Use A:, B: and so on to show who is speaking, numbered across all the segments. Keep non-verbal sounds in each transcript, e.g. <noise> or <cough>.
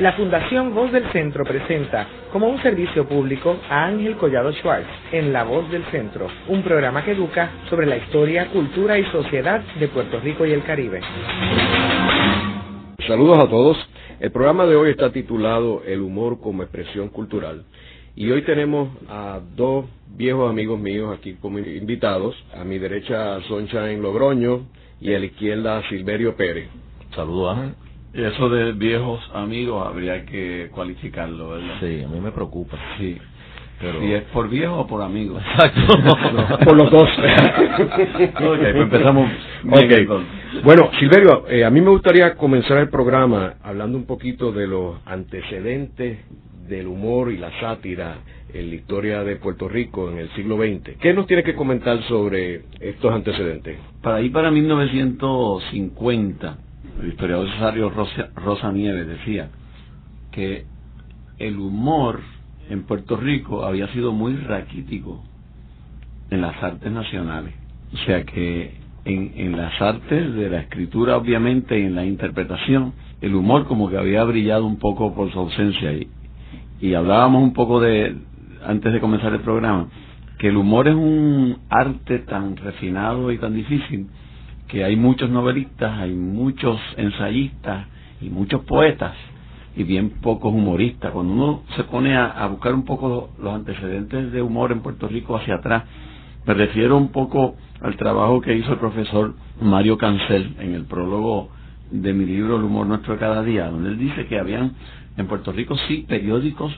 A: La Fundación Voz del Centro presenta como un servicio público a Ángel Collado Schwartz en La Voz del Centro, un programa que educa sobre la historia, cultura y sociedad de Puerto Rico y el Caribe.
B: Saludos a todos. El programa de hoy está titulado El humor como expresión cultural. Y hoy tenemos a dos viejos amigos míos aquí como invitados. A mi derecha, Sunshine Logroño y a la izquierda, Silverio Pérez.
C: Saludos, Ángel.
D: Eso de viejos amigos habría que cualificarlo, ¿verdad?
C: Sí, a mí me preocupa.
D: Sí. Pero... Si es por viejo o por amigos.
B: Exacto. <laughs> <laughs> por los dos. <laughs>
D: ok, pues empezamos.
B: Okay. Bueno, Silverio, eh, a mí me gustaría comenzar el programa hablando un poquito de los antecedentes del humor y la sátira en la historia de Puerto Rico en el siglo XX. ¿Qué nos tiene que comentar sobre estos antecedentes?
D: Para ir para 1950, el historiador Cesario Rosa, Rosa Nieves decía que el humor en Puerto Rico había sido muy raquítico en las artes nacionales. O sea que en, en, las artes de la escritura, obviamente, y en la interpretación, el humor como que había brillado un poco por su ausencia. Y, y hablábamos un poco de, antes de comenzar el programa, que el humor es un arte tan refinado y tan difícil que hay muchos novelistas, hay muchos ensayistas y muchos poetas y bien pocos humoristas. Cuando uno se pone a, buscar un poco los antecedentes de humor en Puerto Rico hacia atrás, me refiero un poco al trabajo que hizo el profesor Mario Cancel en el prólogo de mi libro El humor nuestro de cada día, donde él dice que habían en Puerto Rico sí periódicos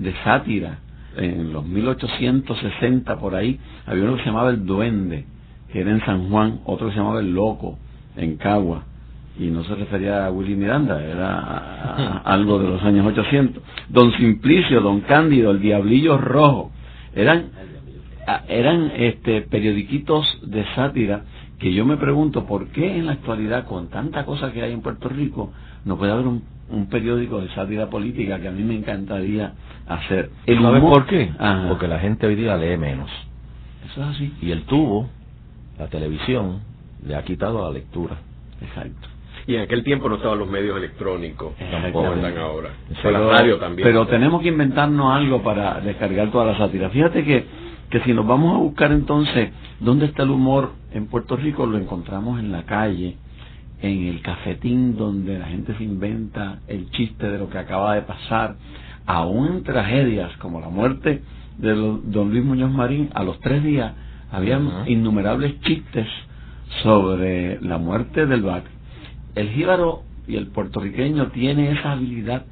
D: de sátira. En los 1860 por ahí había uno que se llamaba El Duende, que era en San Juan, otro que se llamaba El Loco, en Cagua y no se refería a Willy Miranda, era algo de los años 800. Don Simplicio, Don Cándido, El Diablillo Rojo, eran, eran este, periodiquitos de sátira que yo me pregunto por qué en la actualidad, con tanta cosa que hay en Puerto Rico, no puede haber un, periódico de sátira política que a mí me encantaría hacer.
C: El ¿Sabes por qué? Porque la gente hoy día lee menos.
D: Eso es así.
C: Y el tubo, la televisión, le ha quitado la lectura.
D: Exacto.
B: Y en aquel tiempo no estaban los medios electrónicos, tampoco están ahora.
D: Pero,
B: la radio también.
D: Pero tenemos que inventarnos algo para descargar toda la sátira. Fíjate que, que si nos vamos a buscar entonces dónde está el humor en Puerto Rico, lo encontramos en la calle, en el cafetín donde la gente se inventa el chiste de lo que acaba de pasar, aún en tragedias como la muerte de don Luis Muñoz Marín, a los tres días había innumerables chistes sobre la muerte del BAC el jíbaro y el puertorriqueño tiene esa habilidad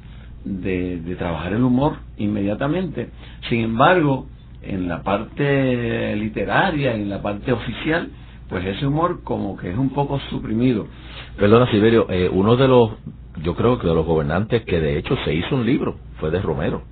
D: de, de trabajar el humor inmediatamente. Sin embargo, en la parte literaria, en la parte oficial, pues ese humor como que es un poco suprimido.
C: Perdona, Siberio, eh, uno de los, yo creo que de los gobernantes que de hecho se hizo un libro fue de Romero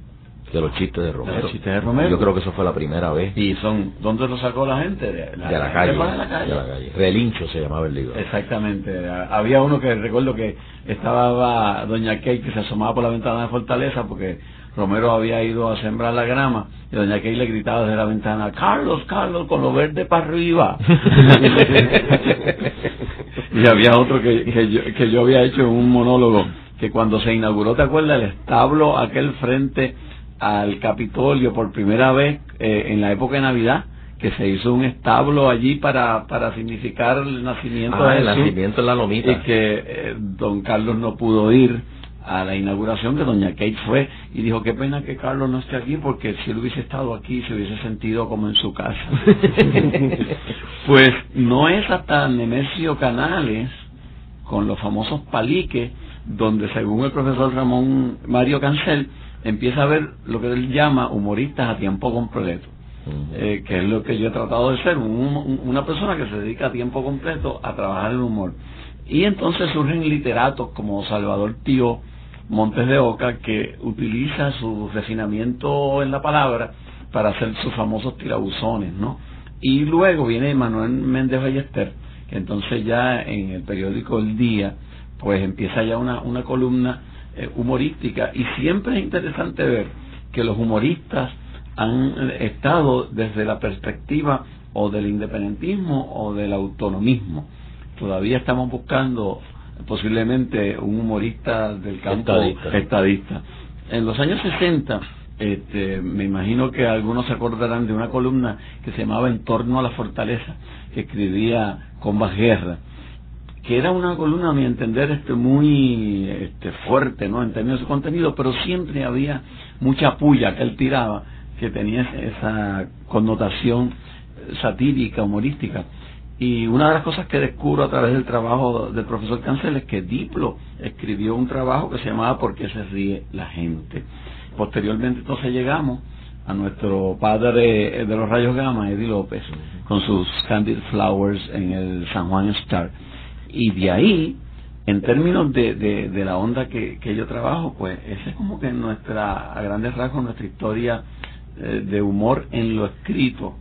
C: de los chistes de Romero.
D: los chistes de Romero.
C: Yo creo que eso fue la primera vez.
D: ¿Y son dónde lo sacó la gente? De
C: la, calle, de la calle. Relincho se llamaba el libro.
D: Exactamente. Había uno que recuerdo que estaba Doña Kay que se asomaba por la ventana de Fortaleza porque Romero había ido a sembrar la grama y Doña Kay le gritaba desde la ventana, Carlos, Carlos, con lo verde para arriba. <laughs> <laughs> y había otro que, que, yo, que yo había hecho un monólogo que cuando se inauguró, ¿te acuerdas? El establo, aquel frente al Capitolio por primera vez eh, en la época de Navidad, que se hizo un establo allí para, para significar el nacimiento
C: ah, de el nacimiento de la lomita.
D: Y que eh, don Carlos no pudo ir a la inauguración, que doña Kate fue y dijo, qué pena que Carlos no esté aquí, porque si él hubiese estado aquí se hubiese sentido como en su casa. <laughs> pues no es hasta Nemesio Canales, con los famosos paliques, donde según el profesor Ramón Mario Cancel, empieza a ver lo que él llama humoristas a tiempo completo, eh, que es lo que yo he tratado de ser, una persona que se dedica a tiempo completo a trabajar el humor. Y entonces surgen literatos como Salvador Tío Montes de Oca, que utiliza su refinamiento en la palabra para hacer sus famosos tirabuzones, ¿no? Y luego viene Manuel Méndez Ballester, que entonces ya en el periódico El Día, pues empieza ya una, una columna eh, humorística y siempre es interesante ver que los humoristas han estado desde la perspectiva o del independentismo o del autonomismo. Todavía estamos buscando posiblemente un humorista del campo estadista. En los años 60, este, me imagino que algunos se acordarán de una columna que se llamaba En torno a la fortaleza, que escribía con Guerra que era una columna, a mi entender, este, muy este, fuerte ¿no? en términos de contenido, pero siempre había mucha puya que él tiraba, que tenía esa connotación satírica, humorística. Y una de las cosas que descubro a través del trabajo del profesor Cancel es que Diplo escribió un trabajo que se llamaba ¿Por qué se ríe la gente? Posteriormente entonces llegamos a nuestro padre de los rayos gamma, Eddie López, con sus Candid Flowers en el San Juan Star y de ahí, en términos de, de, la onda que, que, yo trabajo, pues esa es como que nuestra, a grandes rasgos, nuestra historia eh, de humor en lo escrito.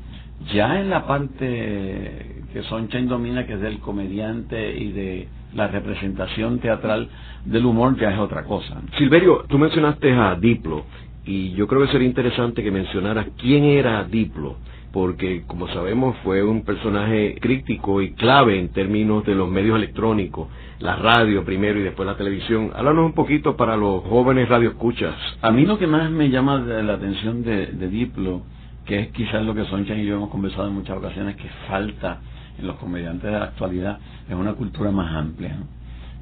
D: Ya en la parte que Sonchain domina, que es del comediante y de la representación teatral del humor, ya es otra cosa.
B: Silverio, tú mencionaste a Diplo, y yo creo que sería interesante que mencionaras quién era Diplo porque como sabemos fue un personaje crítico y clave en términos de los medios electrónicos, la radio primero y después la televisión. Háblanos un poquito para los jóvenes radioescuchas.
D: A mí lo que más me llama la atención de, Diplo, que es quizás lo que Soncha y yo hemos conversado en muchas ocasiones, que falta en los comediantes de la actualidad, es una cultura más amplia.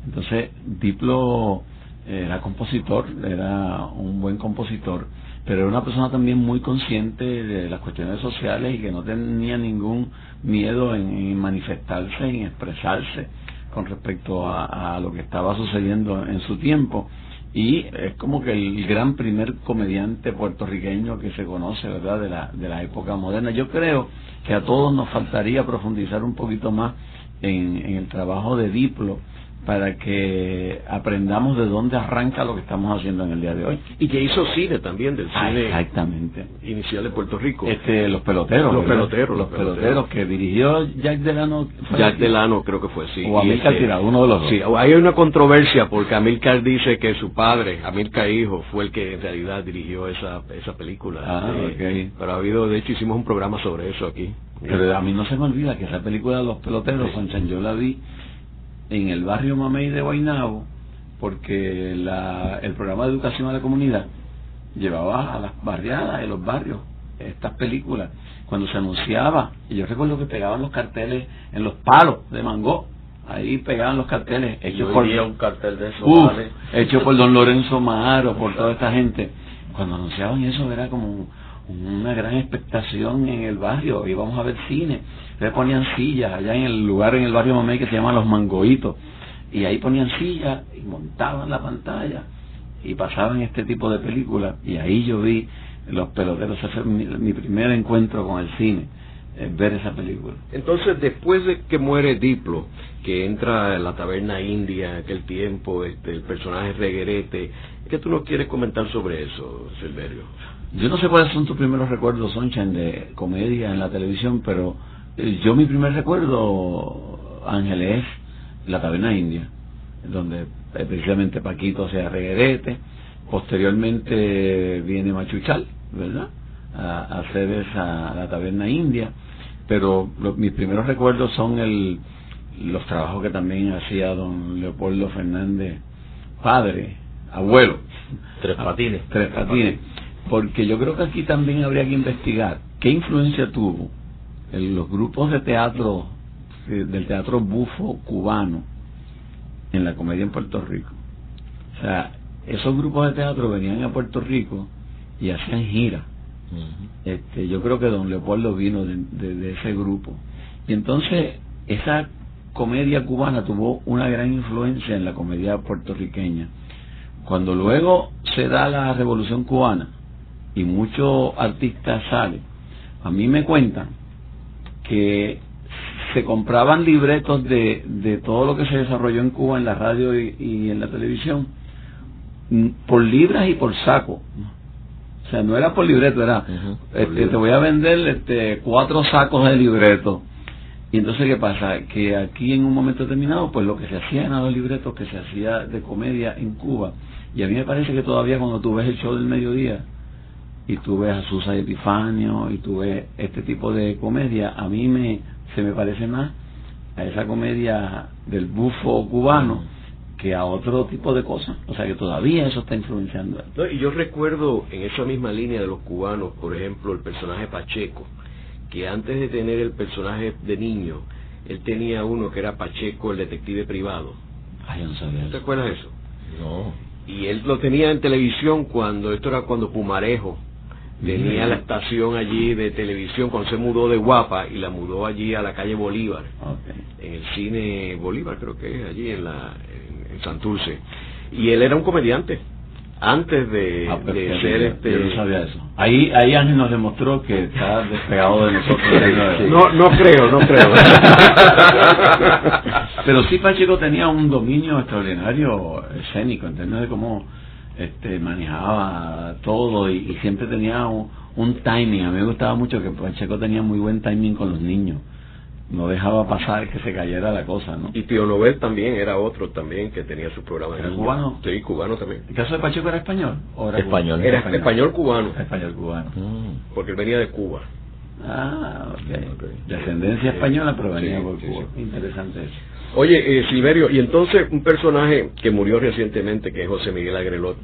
D: Entonces, Diplo era compositor, era un buen compositor, pero era una persona también muy consciente de las cuestiones sociales y que no tenía ningún miedo en, manifestarse, en expresarse con respecto a, lo que estaba sucediendo en su tiempo. Y es como que el gran primer comediante puertorriqueño que se conoce, ¿verdad?, de la, de la época moderna. Yo creo que a todos nos faltaría profundizar un poquito más en, en el trabajo de Diplo, para que aprendamos de dónde arranca lo que estamos haciendo en el día de hoy.
B: Y que hizo cine también, del ah, cine
D: exactamente.
B: inicial de Puerto Rico.
D: Este, los peloteros.
B: Los peloteros.
D: Los, peloteros, que dirigió Jack Delano.
B: Jack Delano creo que fue, sí.
D: O Amilcar este, Tirado, uno de los dos.
B: Sí, hay una controversia porque Amilcar dice que su padre, Amilcar hijo, fue el que en realidad dirigió esa, esa película.
D: Ah,
B: eh, Pero ha habido, de hecho hicimos un programa sobre eso aquí.
D: Pero a mí no se me olvida que esa película de los peloteros, Sanchan, yo la vi en el barrio Mamey de Guaynabo, porque el programa de educación a la comunidad llevaba a las barriadas de los barrios estas películas. Cuando se anunciaba, y yo recuerdo que pegaban los carteles en los palos de mango, ahí pegaban los carteles
C: hechos por un cartel de
D: hecho por don Lorenzo Maharo, por toda esta gente. Cuando anunciaban eso era como una gran expectación en el barrio, íbamos a ver cine, le ponían sillas allá en el lugar en el barrio Mamey que se llama Los Mangoitos, y ahí ponían sillas y montaban la pantalla y pasaban este tipo de películas, y ahí yo vi los peloteros, ese fue mi, primer encuentro con el cine, ver esa película.
B: Entonces, después de que muere Diplo, que entra en la taberna india en aquel tiempo, este, el personaje Reguerete, ¿qué tú nos quieres comentar sobre eso, Silverio?
D: Yo no sé cuáles son tus primeros recuerdos, Sonchan, de comedia en la televisión, pero eh, yo mi primer recuerdo, Ángel, es La Taberna India, donde eh, precisamente Paquito se reguerete, posteriormente viene Machuchal, ¿verdad? A, hacer esa La Taberna India, pero mis primeros recuerdos son el, los trabajos que también hacía don Leopoldo Fernández, padre, abuelo.
C: Tres patines.
D: Tres patines porque yo creo que aquí también habría que investigar qué influencia tuvo en los grupos de teatro del teatro bufo cubano en la comedia en Puerto Rico. O sea, esos grupos de teatro venían a Puerto Rico y hacían gira. este, yo creo que don Leopoldo vino de ese grupo. Y entonces esa comedia cubana tuvo una gran influencia en la comedia puertorriqueña. Cuando luego se da la revolución cubana, y muchos artistas salen, a mí me cuentan que se compraban libretos de, de todo lo que se desarrolló en Cuba en la radio y, en la televisión mm, por libras y por saco. O sea, no era por libreto, era, este, te voy a vender este, cuatro sacos de libreto. Y entonces, ¿qué pasa? Que aquí en un momento determinado, pues lo que se hacía en los libretos que se hacía de comedia en Cuba, y a mí me parece que todavía cuando tú ves el show del mediodía, y tú ves a Susa Epifanio y tú ves este tipo de comedia, a mí me se me parece más a esa comedia del bufo cubano que a otro tipo de cosas. O sea que todavía eso está influenciando.
B: y yo recuerdo en esa misma línea de los cubanos, por ejemplo, el personaje Pacheco, que antes de tener el personaje de niño, él tenía uno que era Pacheco, el detective privado.
D: Ay, no sabía
B: ¿Te acuerdas de eso?
C: No.
B: Y él lo tenía en televisión cuando, esto era cuando Pumarejo tenía la estación allí de televisión cuando se mudó de Guapa y la mudó allí a la calle Bolívar, en el cine Bolívar creo que es allí en la en, Santurce. Y él era un comediante antes de,
D: Ah,
B: de
D: perfecto,
B: ser este
D: yo no sabía eso. Ahí, ahí Ángel nos demostró que está despegado de nosotros.
B: no no creo no creo <laughs>
D: Pero sí Pacheco tenía un dominio extraordinario escénico en términos de cómo este, manejaba todo y, y siempre tenía un, un timing. A mí me gustaba mucho que Pacheco tenía muy buen timing con los niños. No dejaba pasar que se cayera la cosa, ¿no?
B: y Tío Nobel también era otro también que tenía su programa de
D: ¿Era cubano?
B: sí cubano también
D: ¿El caso de Pacheco era español? ¿O era
C: Español.
D: cubano?
B: era español cubano
D: Español cubano.
C: Mm.
B: porque él venía de Cuba
D: Ah, ok.
C: Ok.
D: Descendencia española, pero venía
B: Sí,
D: por
B: sí,
D: Cuba.
B: sí.
D: Interesante eso.
B: Oye, eh, Silverio, y entonces un personaje que murió recientemente, que es José Miguel Agrelot,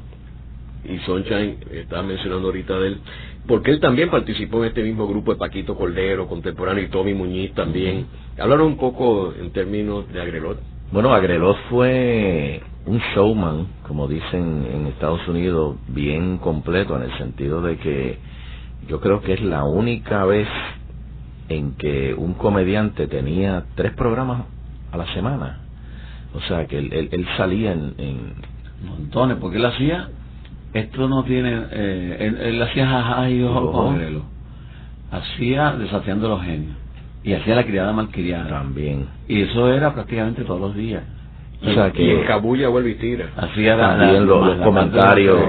B: y Sunshine, estaba mencionando ahorita de él, porque él también participó en este mismo grupo de Paquito Cordero, contemporáneo, y Tommy Muñiz también. Hablaron un poco en términos de Agrelot.
C: Bueno, Agrelot fue un showman, como dicen en Estados Unidos, bien completo en el sentido de que yo creo que es la única vez en que un comediante tenía tres programas a la semana. O sea, que él, él- él salía en, en-
D: Montones, porque él hacía, esto no tiene, eh, él, él hacía jaja y ojo. Hacía desafiando los genios. Y hacía la criada malcriada.
C: también.
D: Y eso era prácticamente todos los días.
C: O sea
B: Y en Cabulla vuelve y tira.
D: Hacía
C: también los, los comentarios,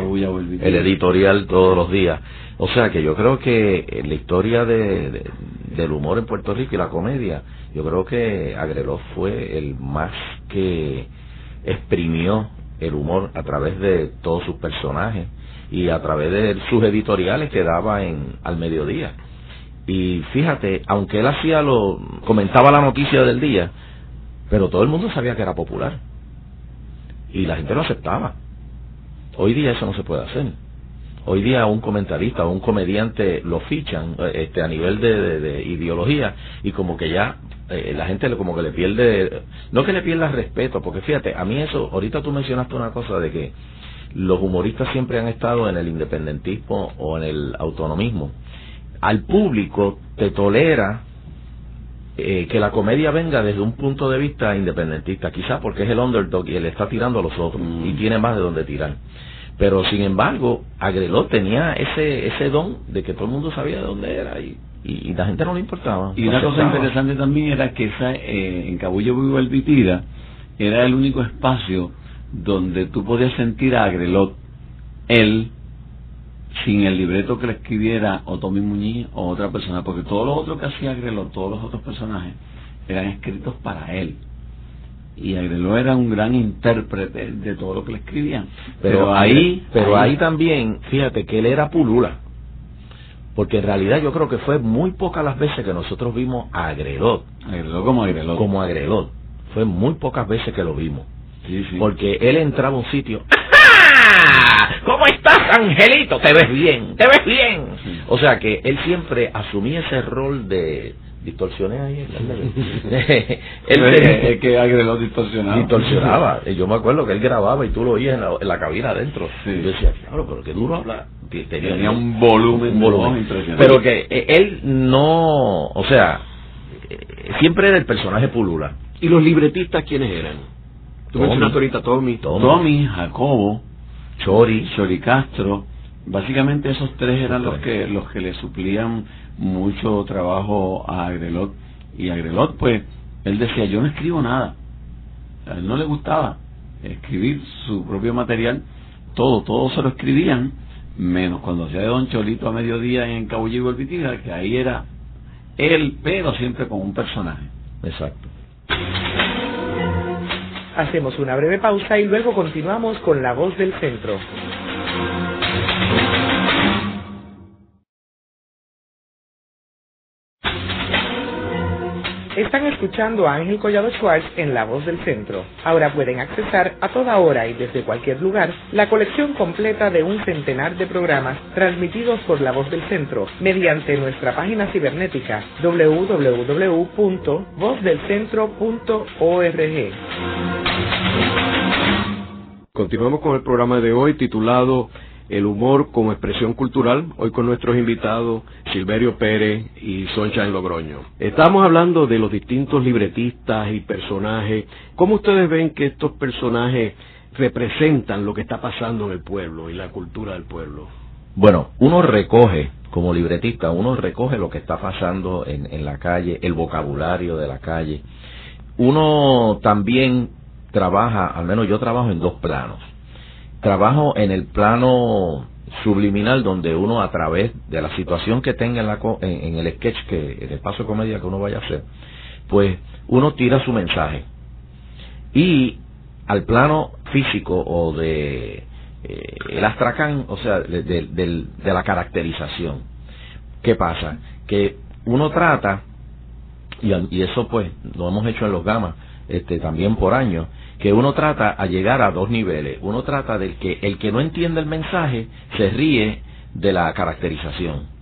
C: el editorial todos los días. O sea que yo creo que la historia de, de- del humor en Puerto Rico y la comedia, yo creo que Agrelot fue el más que exprimió el humor a través de todos sus personajes y a través de sus editoriales que daba en al mediodía. Y fíjate, aunque él hacía lo comentaba la noticia del día, pero todo el mundo sabía que era popular y la gente lo aceptaba. Hoy día eso no se puede hacer. Hoy día un comentarista o un comediante lo fichan eh, este, a nivel de, de- de ideología y como que ya eh, la gente como que le pierde, no que le pierda respeto, porque fíjate, a mí eso, ahorita tú mencionaste una cosa de que los humoristas siempre han estado en el independentismo o en el autonomismo. Al público te tolera eh, que la comedia venga desde un punto de vista independentista, quizás porque es el underdog y él está tirando a los otros
D: Mm.
C: y tiene más de donde tirar. Pero sin embargo, Agrelot tenía ese ese don de que todo el mundo sabía de dónde era y, y, y la gente no le importaba.
D: Y
C: no
D: una cosa interesante también era que esa, eh, en Cabullo Vivo era el único espacio donde tú podías sentir a Agrelot, él, sin el libreto que le escribiera o Tommy Muñiz o otra persona, porque todo lo otro que hacía Agrelot, todos los otros personajes, eran escritos para él. Y Agrelot era un gran intérprete de todo lo que le escribían.
C: Pero, ahí, pero ahí también, fíjate que él era pulula. Porque en realidad yo creo que fue muy pocas las veces que nosotros vimos a Agrelot
D: Agrelot como Agrelot.
C: como Agrelot. Fue muy pocas veces que lo vimos.
D: Sí, sí.
C: Porque él entraba a un sitio. <laughs> ¿Cómo estás, Angelito? Te ves bien, te ves bien.
D: Sí.
C: O sea que él siempre asumía ese rol de distorsiones ahí. <laughs> <laughs> él
D: es,
C: tenía-
D: es que Agrelot distorsionaba.
C: distorsionaba. Y Yo me acuerdo que él grababa y tú lo oías en la, en la cabina adentro.
D: Sí.
C: Y yo decía, claro, pero qué duro habla.
D: Tenía un volumen,
C: un volumen.
D: impresionante.
C: Pero que eh, él no, o sea, eh, siempre era el personaje pulula.
B: ¿Y los libretistas quiénes eran? Tú
C: Tommy.
B: mencionaste ahorita Tommy.
C: Tommy.
D: Tommy, Jacobo,
C: Chori.
D: Chori Castro, básicamente esos tres eran los que los que le suplían mucho trabajo a Agrelot. Y Agrelot pues él decía yo no escribo nada a él no le gustaba escribir su propio material. Todo todo se lo escribían menos cuando hacía de Don Cholito a mediodía en Cabullo y Golpitira que ahí era él pero siempre con un personaje.
C: Exacto.
A: Hacemos una breve pausa y luego continuamos con La Voz del Centro. Están escuchando a Ángel Collado Schwartz en La Voz del Centro. Ahora pueden accesar a toda hora y desde cualquier lugar la colección completa de un centenar de programas transmitidos por La Voz del Centro mediante nuestra página cibernética www.vozdelcentro.org.
B: Continuamos con el programa de hoy titulado El humor como expresión cultural, hoy con nuestros invitados Silverio Pérez y en Logroño. Estamos hablando de los distintos libretistas y personajes. ¿Cómo ustedes ven que estos personajes representan lo que está pasando en el pueblo y la cultura del pueblo?
C: Bueno, uno recoge, como libretista, uno recoge lo que está pasando en la calle, el vocabulario de la calle. Uno también trabaja, al menos yo trabajo en dos planos. Trabajo en el plano subliminal donde uno a través de la situación que tenga en, la, en, el sketch, que en el paso de comedia que uno vaya a hacer, pues uno tira su mensaje. Y al plano físico o de eh, el astracán, o sea, de, de, la caracterización. ¿Qué pasa? Que uno trata, y, y eso pues lo hemos hecho en los gamas, este, también por años, que uno trata a llegar a dos niveles. Uno trata del que el que no entiende el mensaje se ríe de la caracterización.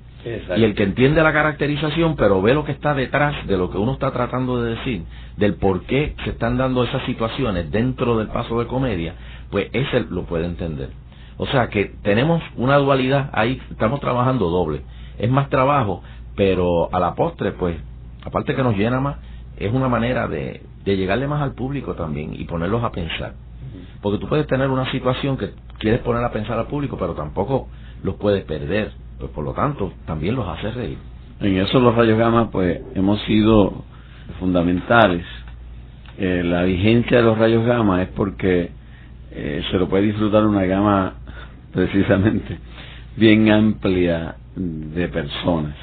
C: Y el que entiende la caracterización, pero ve lo que está detrás de lo que uno está tratando de decir, del por qué se están dando esas situaciones dentro del paso de comedia, pues ese lo puede entender. O sea que tenemos una dualidad ahí, estamos trabajando doble. Es más trabajo, pero a la postre, pues, aparte que nos llena más, es una manera de, de llegarle más al público también y ponerlos a pensar. Porque tú puedes tener una situación que quieres poner a pensar al público, pero tampoco los puedes perder. Pues por lo tanto, también los hace reír.
D: En eso los rayos gamma, pues hemos sido fundamentales. Eh, la vigencia de los rayos gamma es porque eh, se lo puede disfrutar una gama <laughs> precisamente bien amplia de personas.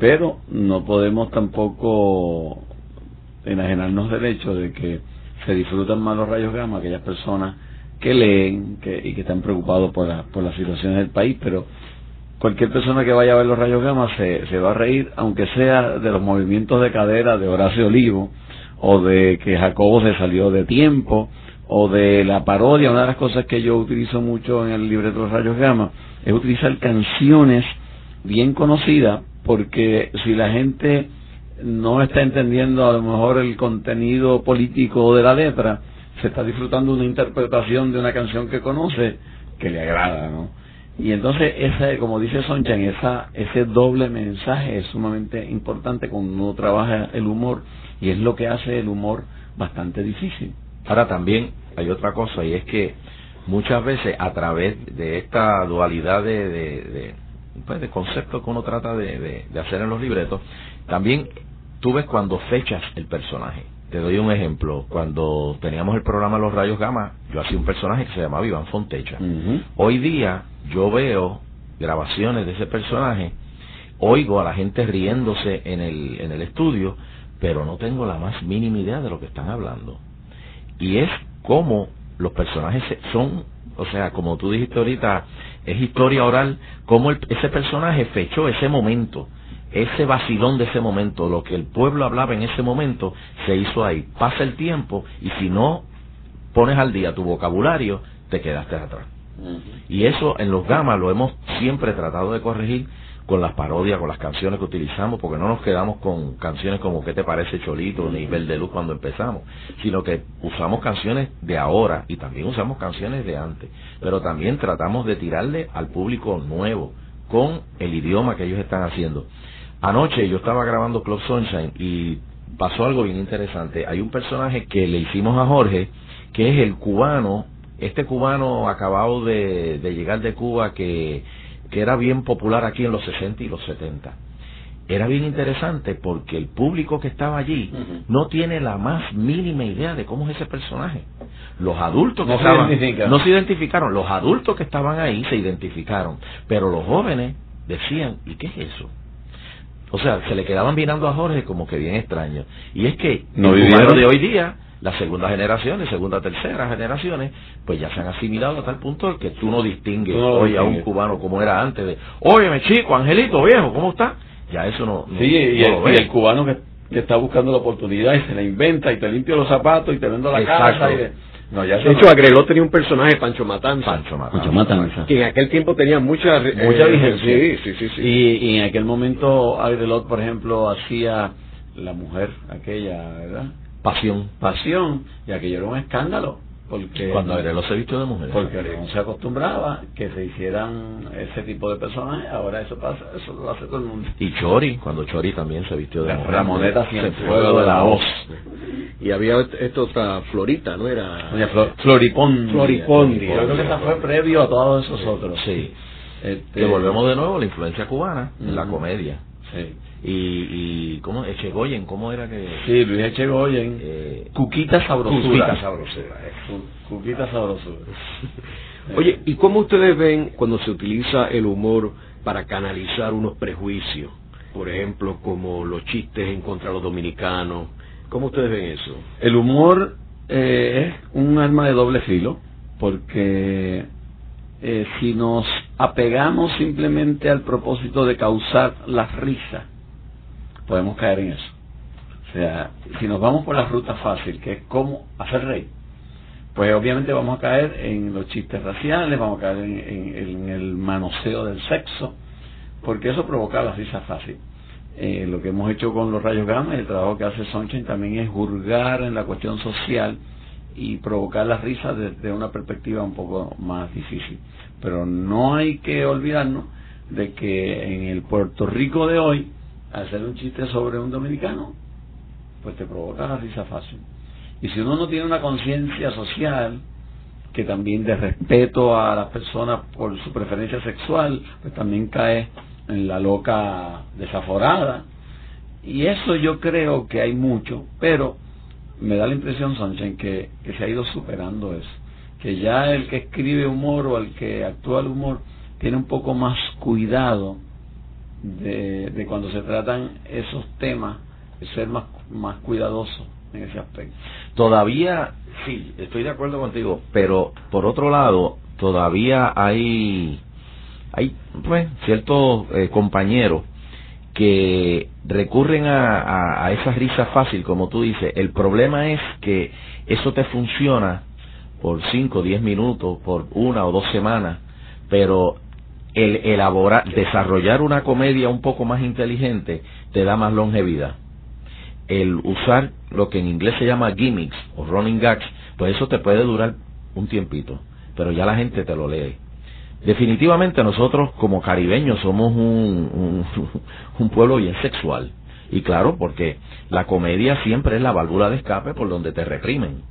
D: Pero no podemos tampoco enajenarnos del hecho de que se disfrutan más los rayos gamma aquellas personas que leen que, y que están preocupados por, la, por las situaciones del país, pero cualquier persona que vaya a ver los rayos gamma se, se va a reír, aunque sea de los movimientos de cadera de Horacio Olivo, o de que Jacobo se salió de tiempo, o de la parodia, una de las cosas que yo utilizo mucho en el libreto de los rayos gamma, es utilizar canciones bien conocidas, porque si la gente no está entendiendo a lo mejor el contenido político de la letra, se está disfrutando una interpretación de una canción que conoce que le agrada, ¿no? Y entonces, ese, como dice Sonchan, esa, ese doble mensaje es sumamente importante cuando uno trabaja el humor y es lo que hace el humor bastante difícil.
C: Ahora también hay otra cosa y es que muchas veces a través de esta dualidad de, de, pues, de conceptos que uno trata de, de hacer en los libretos, también tú ves cuando fechas el personaje. Te doy un ejemplo. Cuando teníamos el programa Los Rayos Gamma, yo hacía un personaje que se llamaba Iván Fontecha. Hoy día yo veo grabaciones de ese personaje, oigo a la gente riéndose en el, en el estudio, pero no tengo la más mínima idea de lo que están hablando. Y es como los personajes son, o sea, como tú dijiste ahorita, es historia oral, como ese personaje fechó ese momento ese vacilón de ese momento, lo que el pueblo hablaba en ese momento, se hizo ahí. Pasa el tiempo y si no pones al día tu vocabulario, te quedaste atrás. Y eso en los gamas lo hemos siempre tratado de corregir con las parodias, con las canciones que utilizamos, porque no nos quedamos con canciones como ¿Qué te parece Cholito? ni de Luz cuando empezamos, sino que usamos canciones de ahora y también usamos canciones de antes, pero también tratamos de tirarle al público nuevo con el idioma que ellos están haciendo. Anoche yo estaba grabando Club Sunshine y pasó algo bien interesante. Hay un personaje que le hicimos a Jorge, que es el cubano, este cubano acabado de, llegar de Cuba que, que era bien popular aquí en los 60 y los 70 era bien interesante porque el público que estaba allí no tiene la más mínima idea de cómo es ese personaje. Los adultos que estaban no se identificaron, los adultos que estaban ahí se identificaron, pero los jóvenes decían, ¿y qué es eso? O sea, se le quedaban mirando a Jorge como que bien extraño. Y es que no el cubano de hoy día, las segundas generaciones, segunda, tercera generaciones, pues ya se han asimilado a tal punto que tú no distingues hoy a un cubano como era antes de, óyeme chico, Angelito, viejo, ¿cómo está? Ya eso no,
D: sí, y, el, cubano que que está buscando la oportunidad y se la inventa y te limpio los zapatos y te vendo la
B: Exacto.
D: casa. Y de, no, ya
B: De hecho, Agrelot tenía un personaje, Pancho Matanza.
C: Pancho Matanza.
D: Matanza.
B: Que en aquel tiempo tenía mucha,
D: Mucha
B: eh,
D: vigencia.
B: Sí, sí, sí. sí.
D: Y, y en aquel momento Agrelot, por ejemplo, hacía la mujer aquella, ¿verdad?
C: Pasión.
D: Pasión, y aquello era un escándalo. Porque
C: Cuando Agrelot se vistió de mujer.
D: porque no se acostumbraba que se hicieran ese tipo de personajes, ahora eso pasa, eso lo hace todo el mundo.
C: Y Chori, cuando Chori también se vistió de
D: La
C: mujer.
D: Ramoneta
C: se
D: Cienfuegos de la Hoz.
B: Y había esta otra Florita, ¿no? Era...
D: Doña Flor, Floripondi.
B: Floripondi.
D: Yo creo que esa fue previo a todos esos otros.
C: Sí.
D: Este,
C: Que volvemos de nuevo a la influencia cubana en la comedia.
D: Sí.
C: Y, y ¿cómo? Echegoyen, ¿cómo era que...?
D: Sí, Luis Echegoyen.
C: Eh,
D: Cuquita Sabrosura.
C: Cuquita Sabrosura.
D: Cu- Cuquita Sabrosura. <laughs>
B: Oye, ¿y cómo ustedes ven cuando se utiliza el humor para canalizar unos prejuicios? Por ejemplo, como los chistes en contra de los dominicanos. ¿Cómo ustedes ven eso?
D: El humor eh, es un arma de doble filo, porque eh, si nos apegamos simplemente al propósito de causar la risa, podemos caer en eso. O sea, si nos vamos por la ruta fácil, que es cómo hacer reír, pues obviamente vamos a caer en los chistes raciales, vamos a caer en, el manoseo del sexo, porque eso provoca la risa fácil. Eh, lo que hemos hecho con los rayos gamma y el trabajo que hace Sunshine también es hurgar en la cuestión social y provocar la risa desde una perspectiva un poco más difícil. Pero no hay que olvidarnos de que en el Puerto Rico de hoy, hacer un chiste sobre un dominicano, pues te provoca la risa fácil. Y si uno no tiene una conciencia social, que también de respeto a las personas por su preferencia sexual, pues también cae en la loca desaforada. Y eso yo creo que hay mucho, pero me da la impresión, Sunshine, que, que se ha ido superando eso. Que ya el que escribe humor o el que actúa el humor tiene un poco más cuidado de, de cuando se tratan esos temas, ser más, más cuidadoso en ese aspecto.
C: Todavía, sí, estoy de acuerdo contigo, pero por otro lado, todavía hay, hay pues, ciertos eh, compañeros que recurren a, a, a esa risa fácil, como tú dices. El problema es que eso te funciona por 5, 10 minutos, por una o dos semanas, pero el elaborar, desarrollar una comedia un poco más inteligente te da más longevidad el usar lo que en inglés se llama gimmicks o running gags, pues eso te puede durar un tiempito, pero ya la gente te lo lee. Definitivamente nosotros como caribeños somos un, un, <laughs> un pueblo bien sexual. Y claro, porque la comedia siempre es la válvula de escape por donde te reprimen.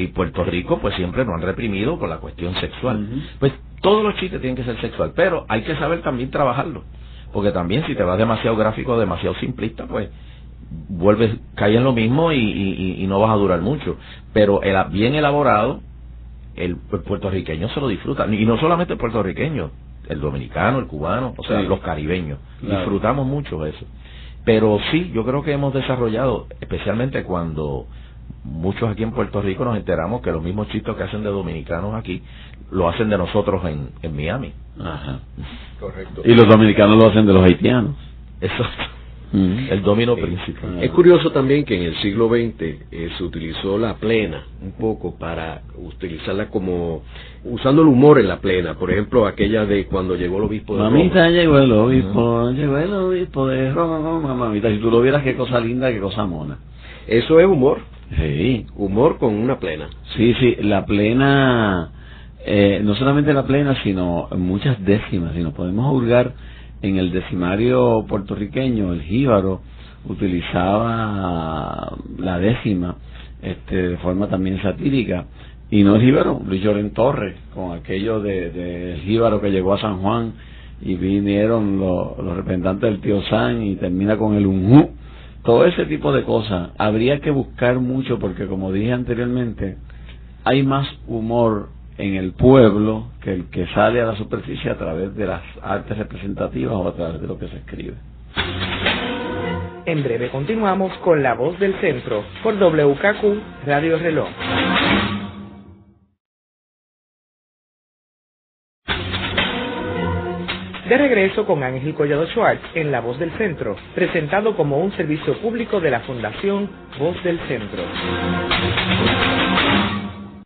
C: Y Puerto Rico pues siempre nos han reprimido por la cuestión sexual. Pues todos los chistes tienen que ser sexual, pero hay que saber también trabajarlo. Porque también si te vas demasiado gráfico, demasiado simplista, pues vuelves, caes en lo mismo y, y- y- y no vas a durar mucho. Pero el bien elaborado, el, el puertorriqueño se lo disfruta. Y no solamente el puertorriqueño, el dominicano, el cubano, o sea,
D: Sí.
C: los caribeños.
D: Claro.
C: Disfrutamos mucho eso. Pero sí, yo creo que hemos desarrollado, especialmente cuando muchos aquí en Puerto Rico nos enteramos que los mismos chistes que hacen de dominicanos aquí, lo hacen de nosotros en, en Miami.
D: Ajá.
B: Correcto.
D: Y los dominicanos lo hacen de los haitianos.
C: Eso
D: Mm.
C: el domino
B: Eh,
C: principal.
B: Es curioso también que en el siglo XX eh, se utilizó la plena un poco para utilizarla como usando el humor en la plena. Por ejemplo, aquella de cuando llegó el obispo de Roma.
D: Mamita, llegó el obispo, llegó el obispo de Roma, mamita. Si tú lo vieras, qué cosa linda, qué cosa mona.
B: Eso es humor,
D: Sí,
B: humor con una plena.
D: sí, sí, la plena, eh, no solamente la plena, sino muchas décimas. Si nos podemos hurgar en el decimario puertorriqueño, el jíbaro utilizaba la décima este, de forma también satírica. Y no el jíbaro, Luis Lloren Torres, con aquello de, de el jíbaro que llegó a San Juan y vinieron los, los representantes del tío San y termina con el unjú. Todo ese tipo de cosas habría que buscar mucho porque como dije anteriormente, hay más humor en el pueblo que el que sale a la superficie a través de las artes representativas o a través de lo que se escribe.
A: En breve continuamos con La Voz del Centro por WKQ Radio Reloj. De regreso con Ángel Collado Schwartz en La Voz del Centro, presentado como un servicio público de la Fundación Voz del Centro.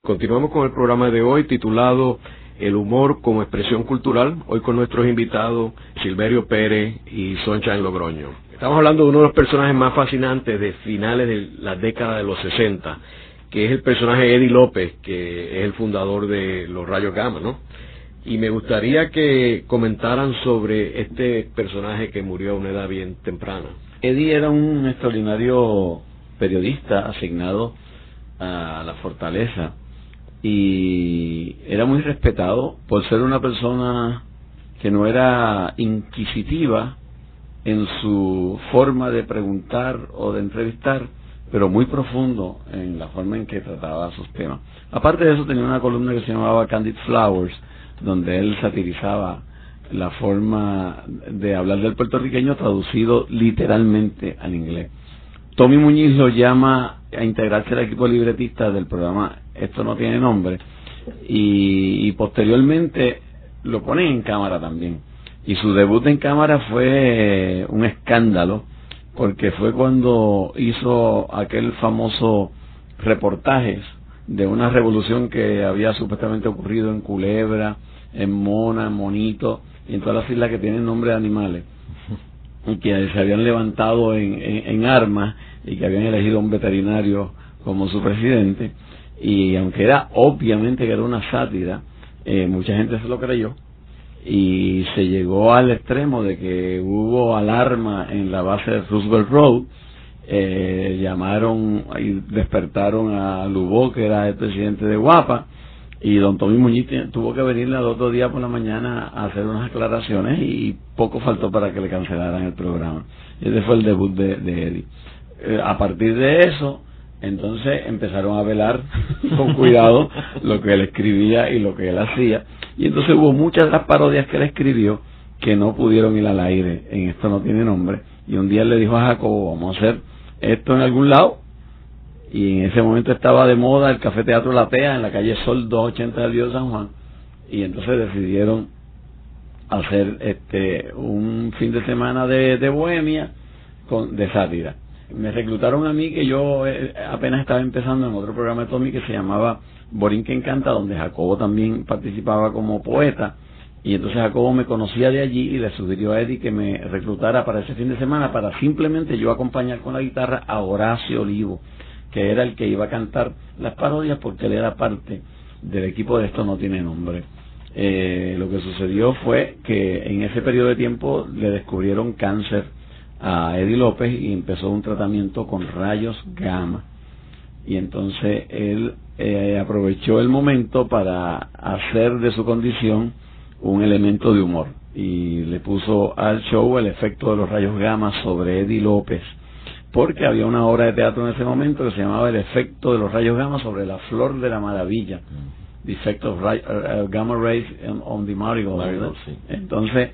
B: Continuamos con el programa de hoy titulado El humor como expresión cultural, hoy con nuestros invitados Silverio Pérez y en Logroño. Estamos hablando de uno de los personajes más fascinantes de finales de la década de los 60, que es el personaje Eddie López, que es el fundador de los Rayos Gamma, ¿no? Y me gustaría que comentaran sobre este personaje que murió a una edad bien temprana.
D: Eddie era un extraordinario periodista asignado a la fortaleza y era muy respetado por ser una persona que no era inquisitiva en su forma de preguntar o de entrevistar, pero muy profundo en la forma en que trataba sus temas. Aparte de eso tenía una columna que se llamaba Candid Flowers, donde él satirizaba la forma de hablar del puertorriqueño traducido literalmente al inglés. Tommy Muñiz lo llama a integrarse al equipo libretista del programa Esto no tiene nombre y, posteriormente lo pone en cámara también. Y su debut en cámara fue un escándalo porque fue cuando hizo aquel famoso reportajes de una revolución que había supuestamente ocurrido en Culebra, en Mona, en Monito y en todas las islas que tienen nombre de animales y que se habían levantado en, en, armas y que habían elegido a un veterinario como su presidente y aunque era obviamente que era una sátira eh, mucha gente se lo creyó y se llegó al extremo de que hubo alarma en la base de Roosevelt Road eh, llamaron y despertaron a Lubó que era el presidente de Guapa y don Tommy Muñiz tuvo que venirle al otro día por la mañana a hacer unas aclaraciones y poco faltó para que le cancelaran el programa. Ese fue el debut de, Eddie. Eh, a partir de eso, entonces empezaron a velar con cuidado lo que él escribía y lo que él hacía. Y entonces hubo muchas de las parodias que él escribió que no pudieron ir al aire. En esto no tiene nombre. Y un día le dijo a Jacobo, vamos a hacer esto en algún lado y en ese momento estaba de moda el Café Teatro Latea en la calle Sol 280 del Río San Juan y entonces decidieron hacer este un fin de semana de, bohemia con de sátira me reclutaron a mí que yo eh, apenas estaba empezando en otro programa de Tommy que se llamaba Borín que encanta donde Jacobo también participaba como poeta y entonces Jacobo me conocía de allí y le sugirió a Eddie que me reclutara para ese fin de semana para simplemente yo acompañar con la guitarra a Horacio Olivo que era el que iba a cantar las parodias porque él era parte del equipo de Esto No Tiene Nombre. Eh, lo que sucedió fue que en ese periodo de tiempo le descubrieron cáncer a Eddie López y empezó un tratamiento con rayos gamma. Y entonces él eh, aprovechó el momento para hacer de su condición un elemento de humor y le puso al show el efecto de los rayos gamma sobre Eddie López porque había una obra de teatro en ese momento que se llamaba El efecto de los rayos gamma sobre la flor de la maravilla. Mm. The effect of uh, uh, gamma rays on the marigold. Entonces,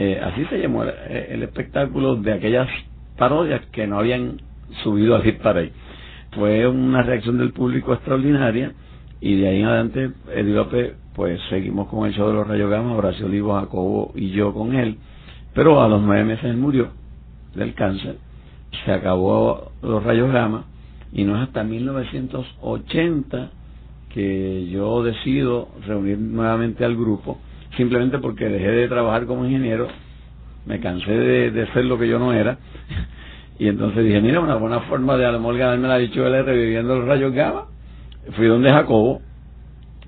D: eh, así se llamó el, espectáculo de aquellas parodias que no habían subido al hit parade. Fue una reacción del público extraordinaria y de ahí en adelante Eddie López pues seguimos con el show de los rayos gamma, Horacio Olivo, Jacobo y yo con él, pero a los nueve meses él murió del cáncer se acabó los rayos gamma y no es hasta 1980 que yo decido reunir nuevamente al grupo, simplemente porque dejé de trabajar como ingeniero, me cansé de, ser lo que yo no era, y entonces dije, mira, una buena forma de a lo mejor ganarme la dicho él reviviendo los rayos gamma. Fui donde Jacobo,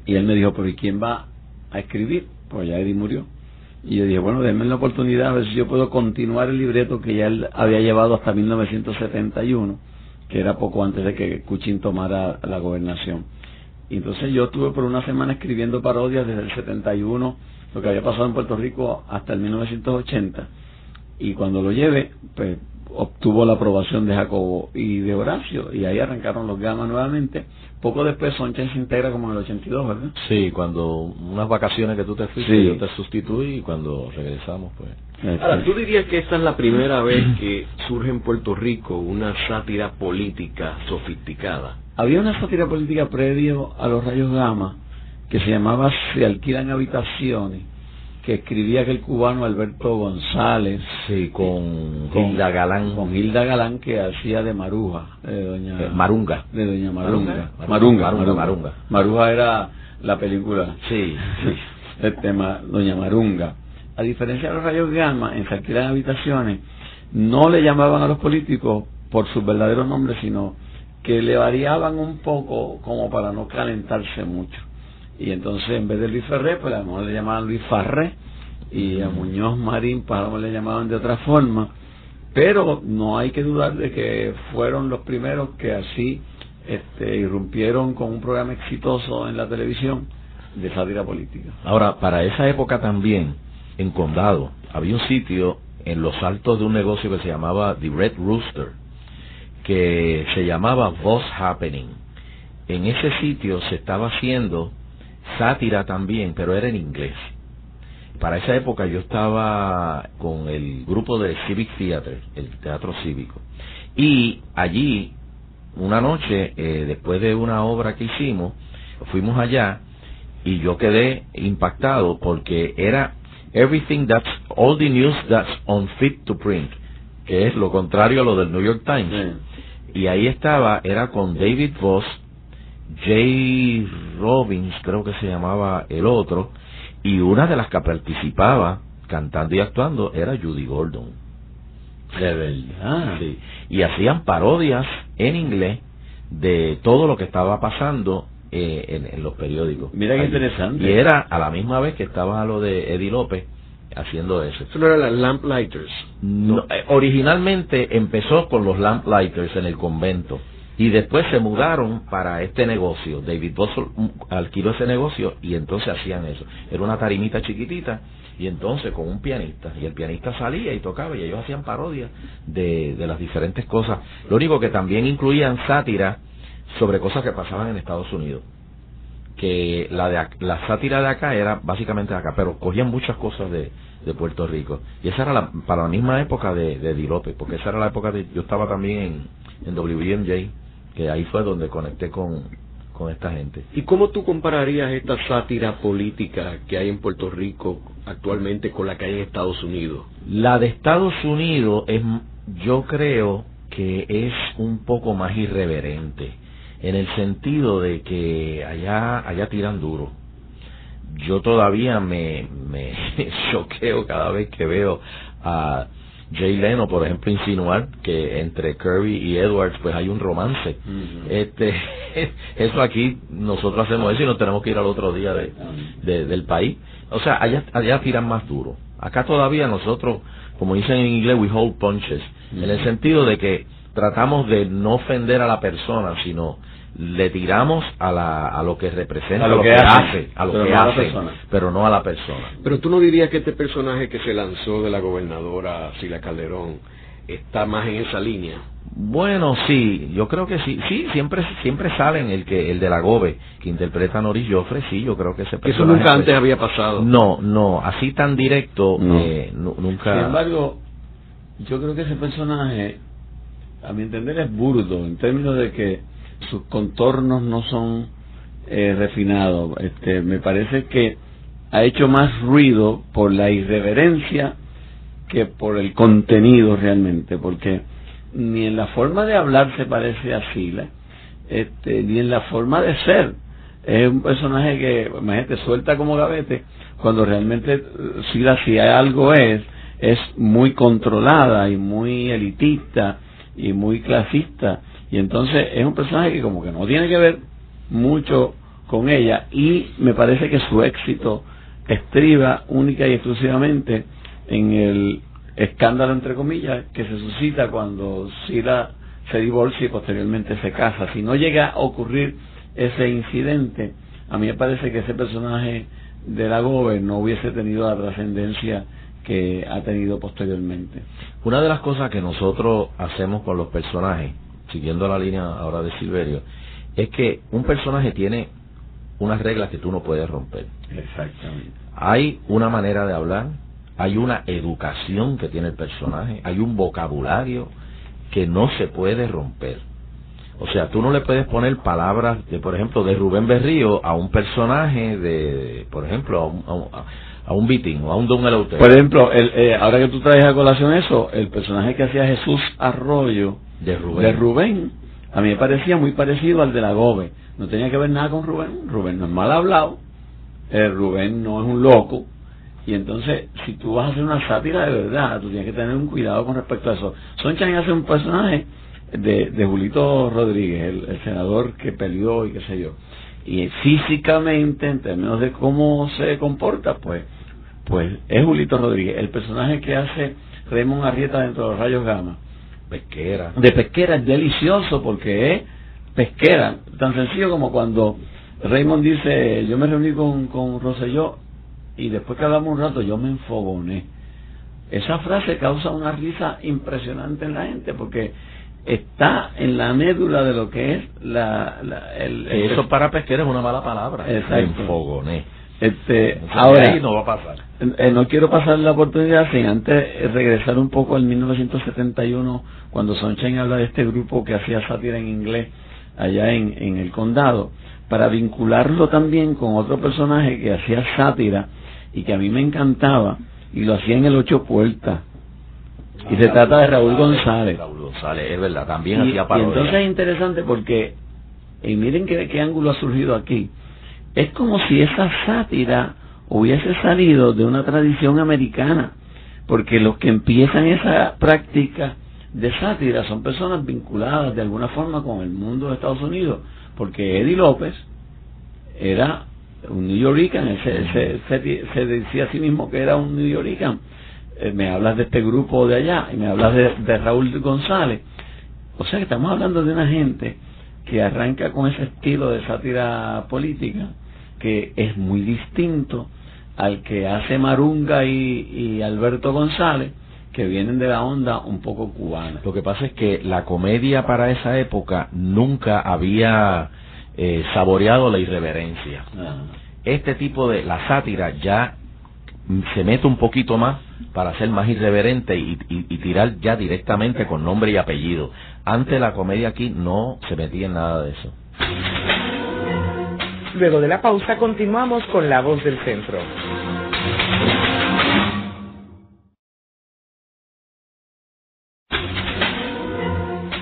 D: y él me dijo, pero ¿y quién va a escribir? Pues ya Eddie murió. Y yo dije, bueno, denme la oportunidad a ver si yo puedo continuar el libreto que ya él había llevado hasta 1971, que era poco antes de que Cuchín tomara la gobernación. Y entonces yo estuve por una semana escribiendo parodias desde el 71, lo que había pasado en Puerto Rico hasta el 1980. Y cuando lo llevé, pues obtuvo la aprobación de Jacobo y de Horacio, y ahí arrancaron los gamas nuevamente. Poco después Soncha se integra como en el 82, ¿verdad?
C: Sí, cuando unas vacaciones que tú te fuiste, yo te sustituí y cuando regresamos, pues.
B: Ahora, ¿tú dirías que esta es la primera vez que surge en Puerto Rico una sátira política sofisticada?
D: Había una sátira política previo a los rayos gamma que se llamaba Se alquilan habitaciones que escribía aquel cubano Alberto González.
C: Sí, con, Hilda Galán.
D: Con Hilda Galán que hacía de Maruja, de doña...
C: Eh, Marunga.
D: De doña Marunga.
C: Marunga. Marunga. Marunga.
D: Maruja era la película.
C: Sí,
D: sí. <laughs> El tema, doña Marunga. A diferencia de los rayos gamma, en se habitaciones, no le llamaban a los políticos por sus verdaderos nombres, sino que le variaban un poco como para no calentarse mucho. Y entonces en vez de Luis Ferré, pues a lo mejor le llamaban Luis Farré y a Muñoz Marín, pues a lo mejor le llamaban de otra forma. Pero no hay que dudar de que fueron los primeros que así este, irrumpieron con un programa exitoso en la televisión de sátira política.
C: Ahora, para esa época también, en Condado, había un sitio en los altos de un negocio que se llamaba The Red Rooster, que se llamaba Boss Happening. En ese sitio se estaba haciendo sátira también, pero era en inglés. Para esa época yo estaba con el grupo de Civic Theater, el teatro cívico. Y allí, una noche, eh, después de una obra que hicimos, fuimos allá y yo quedé impactado porque era everything that's, all the news that's unfit to print, que es lo contrario a lo del New York Times. Y ahí estaba, era con David Voss, Jay Robbins, creo que se llamaba el otro, y una de las que participaba cantando y actuando era Judy Gordon.
D: De verdad.
C: Sí. Y hacían parodias en inglés de todo lo que estaba pasando eh, en, los periódicos.
D: Mira qué interesante.
C: Y era a la misma vez que estaba lo de Eddie López haciendo eso.
B: ¿Eso no era las Lamplighters?
C: No, eh, originalmente empezó con los Lamplighters en el convento y después se mudaron para este negocio. David Boswell mm, alquiló ese negocio y entonces hacían eso. Era una tarimita chiquitita y entonces con un pianista. Y el pianista salía y tocaba y ellos hacían parodias de, de las diferentes cosas. Lo único que también incluían sátira sobre cosas que pasaban en Estados Unidos. Que la, de, la sátira de acá era básicamente acá, pero cogían muchas cosas de, de Puerto Rico. Y esa era la, para la misma época de, de Di López, porque esa era la época de. Yo estaba también en, en WMJ que ahí fue donde conecté con, con esta gente.
B: ¿Y cómo tú compararías esta sátira política que hay en Puerto Rico actualmente con la que hay en Estados Unidos?
C: La de Estados Unidos es, yo creo que es un poco más irreverente, en el sentido de que allá, allá tiran duro. Yo todavía me, me <laughs> choqueo cada vez que veo a Jay Leno, por ejemplo, insinuar que entre Kirby y Edwards pues hay un romance. Este, <laughs> eso aquí nosotros hacemos eso y nos tenemos que ir al otro día de, del país. O sea, allá, allá tiran más duro. Acá todavía nosotros, como dicen en inglés, we hold punches, en el sentido de que tratamos de no ofender a la persona, sino le tiramos a, la, a lo que representa,
D: a lo, que, hace, a lo
C: que hace, pero no a la persona.
B: Pero tú no dirías que este personaje que se lanzó de la gobernadora Sila Calderón está más en esa línea.
C: Bueno, sí, yo creo que sí, sí, siempre siempre salen el que el de la Gobe que interpreta a Noris Joffre, sí, yo creo que ese personaje.
B: Eso nunca antes había pasado.
C: No, no, así tan directo eh, nunca.
D: Sin embargo, yo creo que ese personaje, a mi entender, es burdo en términos de que sus contornos no son eh, refinados. Este, me parece que ha hecho más ruido por la irreverencia que por el contenido realmente, porque ni en la forma de hablar se parece a Sila, este, ni en la forma de ser. Es un personaje que, imagínate, suelta como gavete, cuando realmente Sila si algo es, es muy controlada y muy elitista y muy clasista y entonces es un personaje que como que no tiene que ver mucho con ella y me parece que su éxito estriba única y exclusivamente en el escándalo entre comillas que se suscita cuando Sila se divorcia y posteriormente se casa. Si no llega a ocurrir ese incidente, a mí me parece que ese personaje de la Gobe no hubiese tenido la trascendencia que ha tenido posteriormente.
C: Una de las cosas que nosotros hacemos con los personajes siguiendo la línea ahora de Silverio, es que un personaje tiene unas reglas que tú no puedes romper.
D: Exactamente.
C: Hay una manera de hablar, hay una educación que tiene el personaje, hay un vocabulario que no se puede romper. O sea, tú no le puedes poner palabras, de, por ejemplo, de Rubén Berrío a un personaje de, por ejemplo, a un, a un, beating o a un Don Eleuterio.
D: Por ejemplo, el, eh, ahora que tú traes a colación eso, el personaje que hacía Jesús Arroyo
C: de Rubén.
D: de Rubén, a mí me parecía muy parecido al de la Gobe. No tenía que ver nada con Rubén. Rubén no es mal hablado. Eh, Rubén no es un loco. Y entonces, si tú vas a hacer una sátira de verdad, tú tienes que tener un cuidado con respecto a eso. Sonchan hace un personaje de, de Julito Rodríguez, el, senador que peleó y qué sé yo. Y físicamente, en términos de cómo se comporta, pues, pues es Julito Rodríguez. El personaje que hace Raymond Arrieta dentro de los rayos gamma.
C: Pesquera.
D: De pesquera es delicioso porque es pesquera. Tan sencillo como cuando Raymond dice, yo me reuní con, con Rosselló y después que hablamos un rato yo me enfogoné. Esa frase causa una risa impresionante en la gente porque está en la médula de lo que es la, el,
C: eso para pesqueros es una mala palabra
D: exacto
C: enfogoné
D: este ahora
C: no va a pasar.
D: eh, no quiero pasar la oportunidad sin antes regresar un poco al 1971 cuando Sunshine habla de este grupo que hacía sátira en inglés allá en, en el condado para vincularlo también con otro personaje que hacía sátira y que a mí me encantaba y lo hacía en el ocho puertas. Y se trata de Raúl González.
C: Raúl González, es verdad, también
D: y,
C: hacía
D: Y entonces es interesante porque, y miren qué, qué ángulo ha surgido aquí, es como si esa sátira hubiese salido de una tradición americana, porque los que empiezan esa práctica de sátira son personas vinculadas de alguna forma con el mundo de Estados Unidos, porque Eddie López era un New Yorker, se, se, decía a sí mismo que era un New Yorker, eh, me hablas de este grupo de allá y me hablas de, Raúl González. O sea que estamos hablando de una gente que arranca con ese estilo de sátira política que es muy distinto al que hace Marunga y, Alberto González, que vienen de la onda un poco cubana.
C: Lo que pasa es que la comedia para esa época nunca había eh, saboreado la irreverencia. Este tipo de, la sátira ya se mete un poquito más para ser más irreverente y, tirar ya directamente con nombre y apellido. Antes la comedia aquí no se metía en nada de eso.
A: Luego de la pausa continuamos con La Voz del Centro.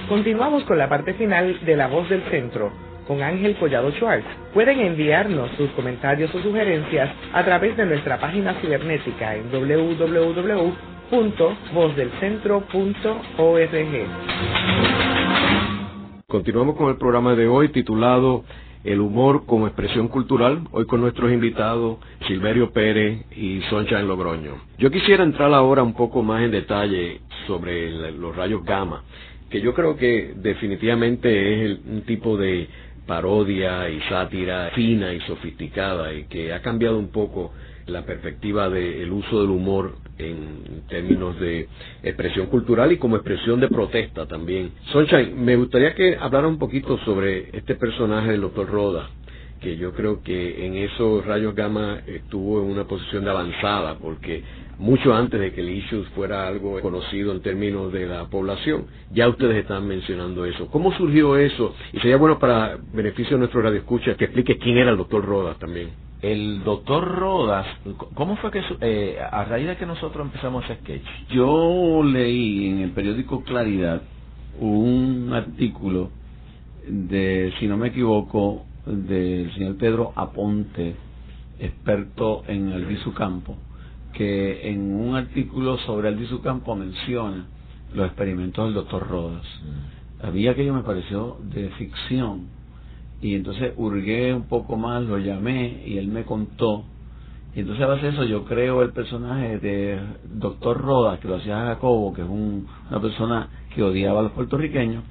A: Continuamos con la parte final de La Voz del Centro con Ángel Collado Schwartz. Pueden enviarnos sus comentarios o sugerencias a través de nuestra página cibernética en www.vozdelcentro.org.
B: Continuamos con el programa de hoy titulado El humor como expresión cultural, hoy con nuestros invitados Silverio Pérez y Soncha en Logroño. Yo quisiera entrar ahora un poco más en detalle sobre los rayos gamma, que yo creo que definitivamente es un tipo de parodia y sátira fina y sofisticada y que ha cambiado un poco la perspectiva del uso del humor en términos de expresión cultural y como expresión de protesta también. Sunshine, me gustaría que hablara un poquito sobre este personaje del doctor Roda, que yo creo que en esos rayos gamma estuvo en una posición de avanzada, porque mucho antes de que el issue fuera algo conocido en términos de la población. Ya ustedes están mencionando eso. ¿Cómo surgió eso? Y sería bueno para beneficio de nuestro radioescucha que explique quién era el doctor Rodas también.
C: El doctor Rodas, ¿cómo fue que, eh, a raíz de que nosotros empezamos ese sketch?
D: Yo leí en el periódico Claridad un artículo de, si no me equivoco, del señor Pedro Aponte, experto en el Campo que en un artículo sobre Aldisu Campo menciona los experimentos del doctor Rodas. Mm. Había aquello me pareció de ficción y entonces hurgué un poco más, lo llamé y él me contó. Y entonces a base de eso yo creo el personaje de doctor Rodas, que lo hacía Jacobo, que es una persona que odiaba a los puertorriqueños.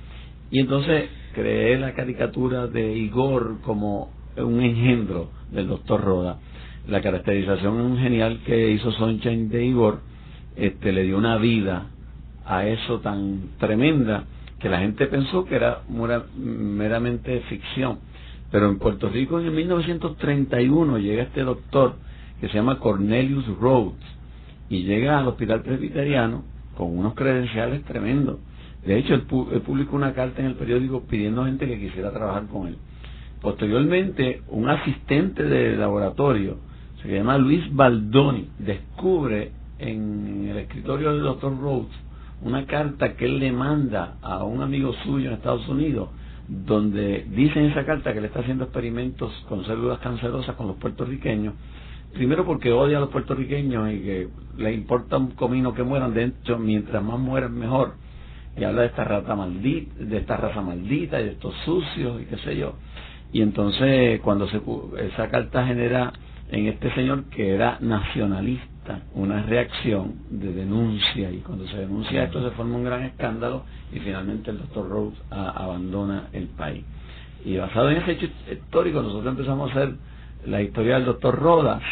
D: Y entonces creé la caricatura de Igor como un engendro del doctor Rodas la caracterización genial que hizo Sunshine de Igor este, le dio una vida a eso tan tremenda que la gente pensó que era meramente ficción. Pero en Puerto Rico en 1931 llega este doctor que se llama Cornelius Rhodes y llega al hospital presbiteriano con unos credenciales tremendos. De hecho, él, publicó una carta en el periódico pidiendo gente que quisiera trabajar con él. Posteriormente, un asistente de laboratorio, se llama Luis Baldoni, descubre en el escritorio del doctor Rhodes una carta que él le manda a un amigo suyo en Estados Unidos, donde dice en esa carta que le está haciendo experimentos con células cancerosas con los puertorriqueños, primero porque odia a los puertorriqueños y que le importa un comino que mueran, de hecho, mientras más mueran mejor, y habla de esta rata maldita, de esta raza maldita y de estos sucios y qué sé yo. Y entonces cuando se, esa carta genera en este señor que era nacionalista una reacción de denuncia y cuando se denuncia esto se forma un gran escándalo y finalmente el doctor Rhodes abandona el país. Y basado en ese hecho histórico nosotros empezamos a hacer la historia del doctor Rodas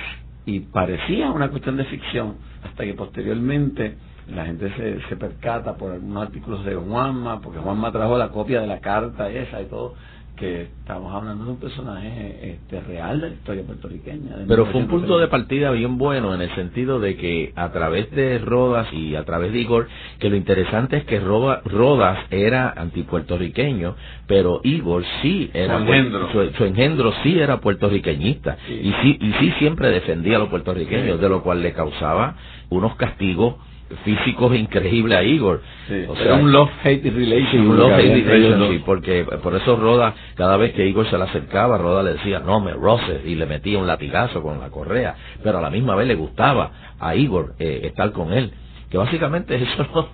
D: y parecía una cuestión de ficción hasta que posteriormente la gente se, se percata por algunos artículos de Juanma, porque Juanma trajo la copia de la carta esa y todo, que estamos hablando de un personaje este, real de la historia puertorriqueña.
C: Pero fue un punto de partida bien bueno en el sentido de que a través de Rodas y a través de Igor, que lo interesante es que Rodas era antipuertorriqueño, pero Igor sí era
D: su engendro,
C: su, engendro sí era puertorriqueñista y sí y sí siempre defendía a los puertorriqueños, de lo cual le causaba unos castigos físicos increíble a Igor.
D: o sea, un love-hate relation.
C: un love-hate relation, porque por eso Roda, cada vez que Igor se le acercaba, Roda le decía, no me roces, y le metía un latigazo con la correa, pero a la misma vez le gustaba a Igor eh, estar con él. Que básicamente <laughs> eso no,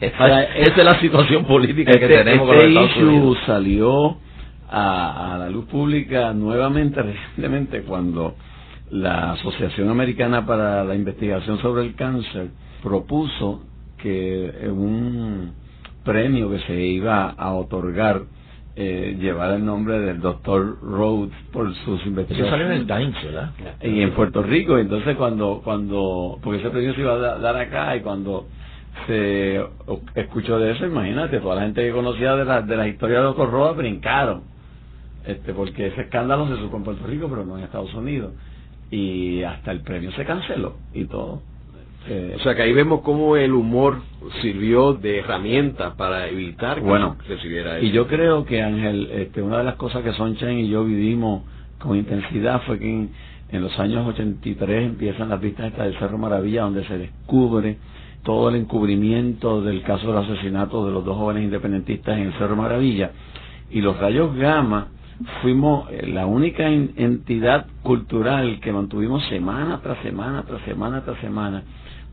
C: esa, es la situación política que
D: este,
C: tenemos
D: este con Estados Unidos. salió a, a la luz pública nuevamente <laughs> recientemente cuando la Asociación Americana para la Investigación sobre el Cáncer propuso que un premio que se iba a otorgar eh, llevara el nombre del doctor Rhodes por sus investigaciones. Eso
C: salió en el Times, ¿verdad?
D: Y en Puerto Rico, entonces cuando, cuando, porque ese premio se iba a dar acá y cuando se escuchó de eso, imagínate, toda la gente que conocía de la, de la historia del doctor Rhodes brincaron, este, porque ese escándalo se supo en Puerto Rico, pero no en Estados Unidos. Y hasta el premio se canceló y todo.
B: Eh, o sea que ahí vemos cómo el humor sirvió de herramienta para evitar que
D: bueno,
B: recibiera
D: eso. Y yo creo que Ángel, este, una de las cosas que Sonchen y yo vivimos con intensidad fue que en, los años 83 empiezan las vistas estas del Cerro Maravilla donde se descubre todo el encubrimiento del caso del asesinato de los dos jóvenes independentistas en el Cerro Maravilla y los rayos gamma fuimos eh, la única entidad cultural que mantuvimos semana tras semana tras semana tras semana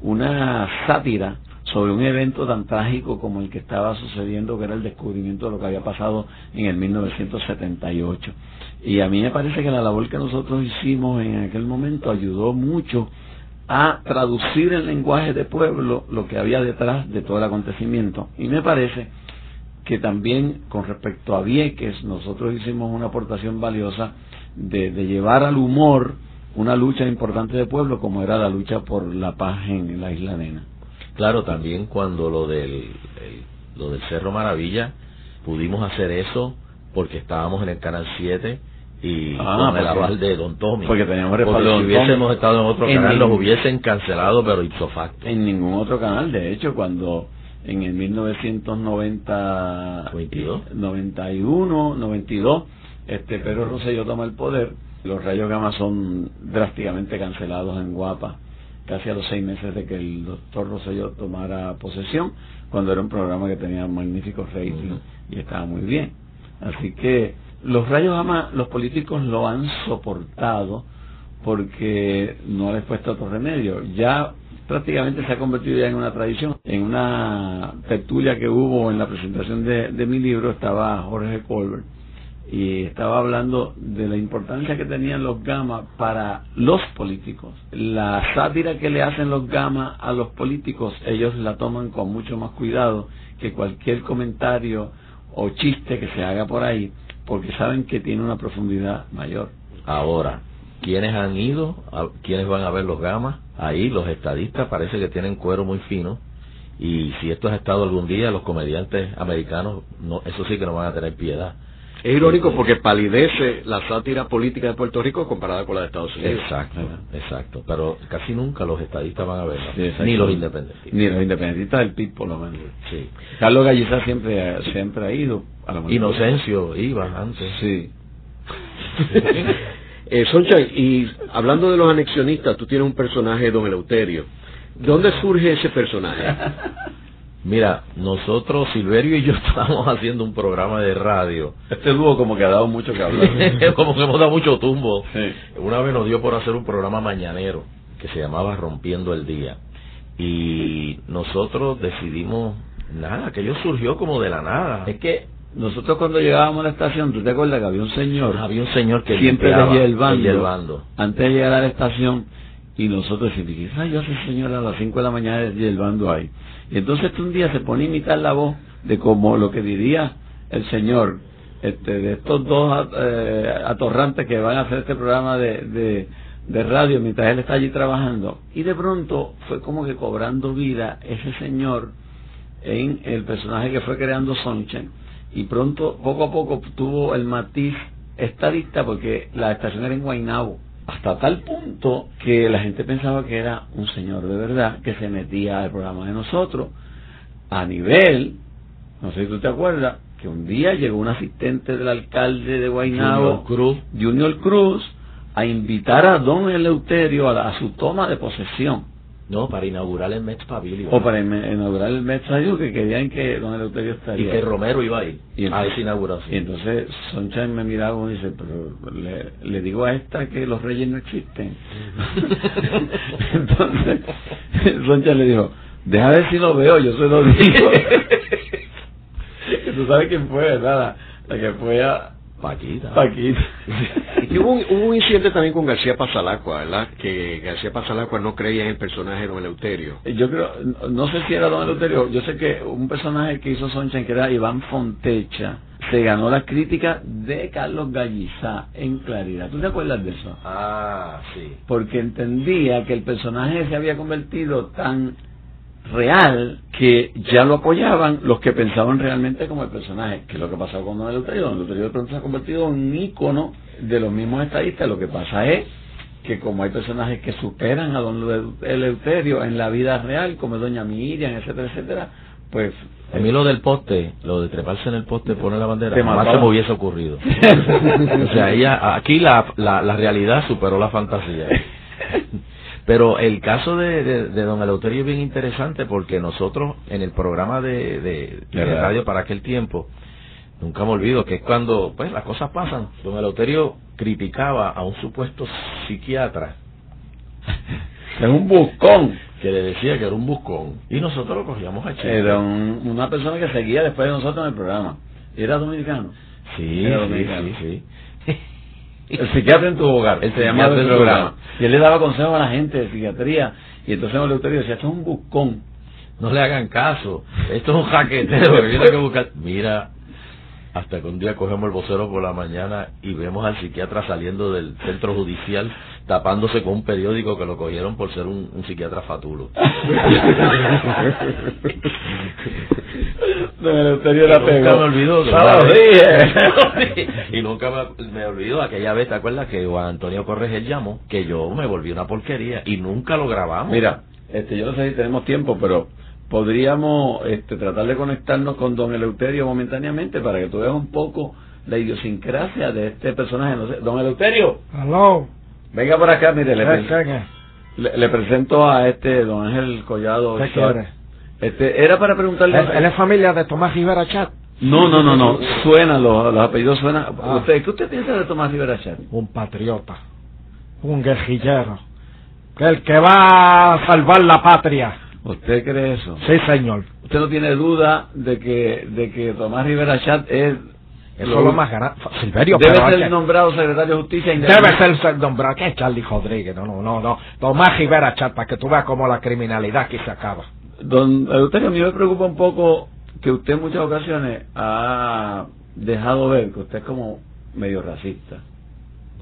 D: una sátira sobre un evento tan trágico como el que estaba sucediendo, que era el descubrimiento de lo que había pasado en el 1978. Y a mí me parece que la labor que nosotros hicimos en aquel momento ayudó mucho a traducir en lenguaje de pueblo lo que había detrás de todo el acontecimiento. Y me parece que también con respecto a Vieques nosotros hicimos una aportación valiosa de, de llevar al humor una lucha importante de pueblo como era la lucha por la paz en la isla Nena.
C: Claro, también cuando lo del lo del Cerro Maravilla pudimos hacer eso porque estábamos en el canal 7 y
D: ah,
C: con el aval de Don Tommy.
D: Porque teníamos
C: si hubiésemos estado en otro canal, los hubiesen cancelado, pero ipso facto.
D: En ningún otro canal, de hecho, cuando en el 1990, 91, 92, este Pedro Rosselló toma el poder, los rayos gamma son drásticamente cancelados en Guapa, casi a los seis meses de que el doctor Rosselló tomara posesión, cuando era un programa que tenía magníficos ratings y estaba muy bien. Así que los rayos gamma, los políticos lo han soportado porque no les puesto otro remedio. Ya prácticamente se ha convertido ya en una tradición. En una tertulia que hubo en la presentación de, de mi libro estaba Jorge Colbert y estaba hablando de la importancia que tenían los gamas para los políticos. La sátira que le hacen los gamas a los políticos, ellos la toman con mucho más cuidado que cualquier comentario o chiste que se haga por ahí, porque saben que tiene una profundidad mayor.
C: Ahora, ¿quiénes han ido? ¿Quiénes van a ver los gamas? Ahí los estadistas parece que tienen cuero muy fino y si esto ha estado algún día, los comediantes americanos, no, eso sí que no van a tener piedad
B: Es irónico porque palidece la sátira política de Puerto Rico comparada con la de Estados Unidos.
C: Exacto, exacto. Pero casi nunca los estadistas van a verla. ni los independentistas.
D: Ni los independentistas del PIB, por lo menos. Sí. Carlos Gallizá siempre, siempre ha ido.
C: A la Inocencio iba antes.
B: Sí. <laughs> eh, Soncha, y hablando de los anexionistas, tú tienes un personaje, don Eleuterio. ¿Dónde surge ese personaje? <laughs>
C: Mira, nosotros, Silverio y yo, <laughs> estamos haciendo un programa de radio.
D: Este dúo como que ha dado mucho que hablar. <laughs>
C: como que hemos dado mucho tumbo. Una vez nos dio por hacer un programa mañanero que se llamaba Rompiendo el Día. Y nosotros decidimos, nada, que aquello surgió como de la nada.
D: Es que nosotros cuando llegábamos a la estación, ¿tú te acuerdas que había un señor?
C: Había un señor que
D: siempre decía el bando. Antes de llegar a la estación, y nosotros decimos, ay, yo soy señor a las 5 de la mañana y el ahí. Y entonces un día se pone a imitar la voz de como lo que diría el señor, este, de estos dos eh, atorrantes que van a hacer este programa de, de, de, radio mientras él está allí trabajando. Y de pronto fue como que cobrando vida ese señor en el personaje que fue creando Sunshine. Y pronto, poco a poco, tuvo el matiz estadista porque la estación era en Guaynabo hasta tal punto que la gente pensaba que era un señor de verdad que se metía al programa de nosotros a nivel, no sé si tú te acuerdas, que un día llegó un asistente del alcalde de Guaynabo,
C: Junior Cruz,
D: Junior Cruz a invitar a don Eleuterio a su toma de posesión
C: no, para inaugurar el Mets Pavilion.
D: O para inaugurar el Mets Pavilion, que querían que don Eleuterio estaría.
C: Y que Romero iba a ir
D: y a esa inauguración. Y entonces Sunshine me miraba y dice, pero le, le, digo a esta que los reyes no existen. <laughs> entonces Sunshine le dijo, deja ver si lo veo, yo se lo digo. <laughs> <laughs> Tú sabes quién fue, ¿verdad? La que fue a,
C: Paquita.
D: Paquita. <laughs>
B: y hubo un, hubo un incidente también con García Pasalacua, ¿verdad? Que García Pasalacua no creía en el personaje de Don Eleuterio.
D: Yo creo, no sé si era Don Eleuterio, yo sé que un personaje que hizo Sonchen, que era Iván Fontecha, se ganó la crítica de Carlos Gallizá en Claridad. ¿Tú te acuerdas de eso?
C: Ah, sí.
D: Porque entendía que el personaje se había convertido tan real que ya lo apoyaban los que pensaban realmente como el personaje, que es lo que pasó con de pronto se ha convertido en un ícono de los mismos estadistas. Lo que pasa es que como hay personajes que superan a Don Eleuterio en la vida real, como Doña Miriam, etcétera, etcétera, pues...
C: A mí lo del poste, lo de treparse en el poste, poner la bandera, jamás se me hubiese ocurrido. <laughs> o sea, ella, aquí la, la, la realidad superó la fantasía. <laughs> Pero el caso de, de, don Eleuterio es bien interesante porque nosotros en el programa de, de, radio para aquel tiempo, nunca me olvido que es cuando pues las cosas pasan. Don Eleuterio criticaba a un supuesto psiquiatra. <laughs>
D: Es un buscón.
C: Que le decía que era un buscón. Y nosotros lo cogíamos a
D: chiste. Era una persona que seguía después de nosotros en el programa. ¿Era dominicano?
C: Sí, era dominicano. sí, sí.
D: El psiquiatra en tu hogar, él se llamaba el programa. Y él le daba consejos a la gente de psiquiatría. Y entonces el Eleuterio decía, esto es un buscón.
C: No le hagan caso. Esto es un jaquetero que tiene que buscar. Mira, hasta que un día cogemos el vocero por la mañana y vemos al psiquiatra saliendo del centro judicial tapándose con un periódico que lo cogieron por ser un, psiquiatra fatulo.
D: no, era
C: nunca me olvidó <laughs> y nunca me, me olvidó aquella vez, ¿te acuerdas que Juan Antonio Corregel llamó? Que yo me volví una porquería y nunca lo grabamos.
D: Mira, este, yo no sé si tenemos tiempo, pero podríamos este, tratar de conectarnos con don Eleuterio momentáneamente para que tú veas un poco la idiosincrasia de este personaje. No sé, don Eleuterio.
E: Hello.
D: Venga por acá, mire, le, le, presento a este don Ángel Collado.
E: ¿Qué
D: Este, era para preguntarle...
E: ¿Él, es familia de Tomás Rivera Chat?
D: No, no, no, no. Suena, los, apellidos suenan. Ah. ¿Usted, ¿Qué usted piensa de Tomás Rivera Chat?
E: Un patriota. Un guerrillero. El que va a salvar la patria.
D: ¿Usted cree eso?
E: Sí, señor.
D: ¿Usted no tiene duda de que, de que Tomás Rivera Chat es
E: eso es lo más grande. Silverio,
D: debe ser nombrado secretario de justicia.
E: Debe ser nombrado. ¿Qué es Charlie Rodríguez? No, no, no, no. Tomás Rivera Chat, para que tú veas cómo la criminalidad aquí se acaba.
D: Don Euterio, a mí me preocupa un poco que usted en muchas ocasiones ha dejado ver que usted es como medio racista.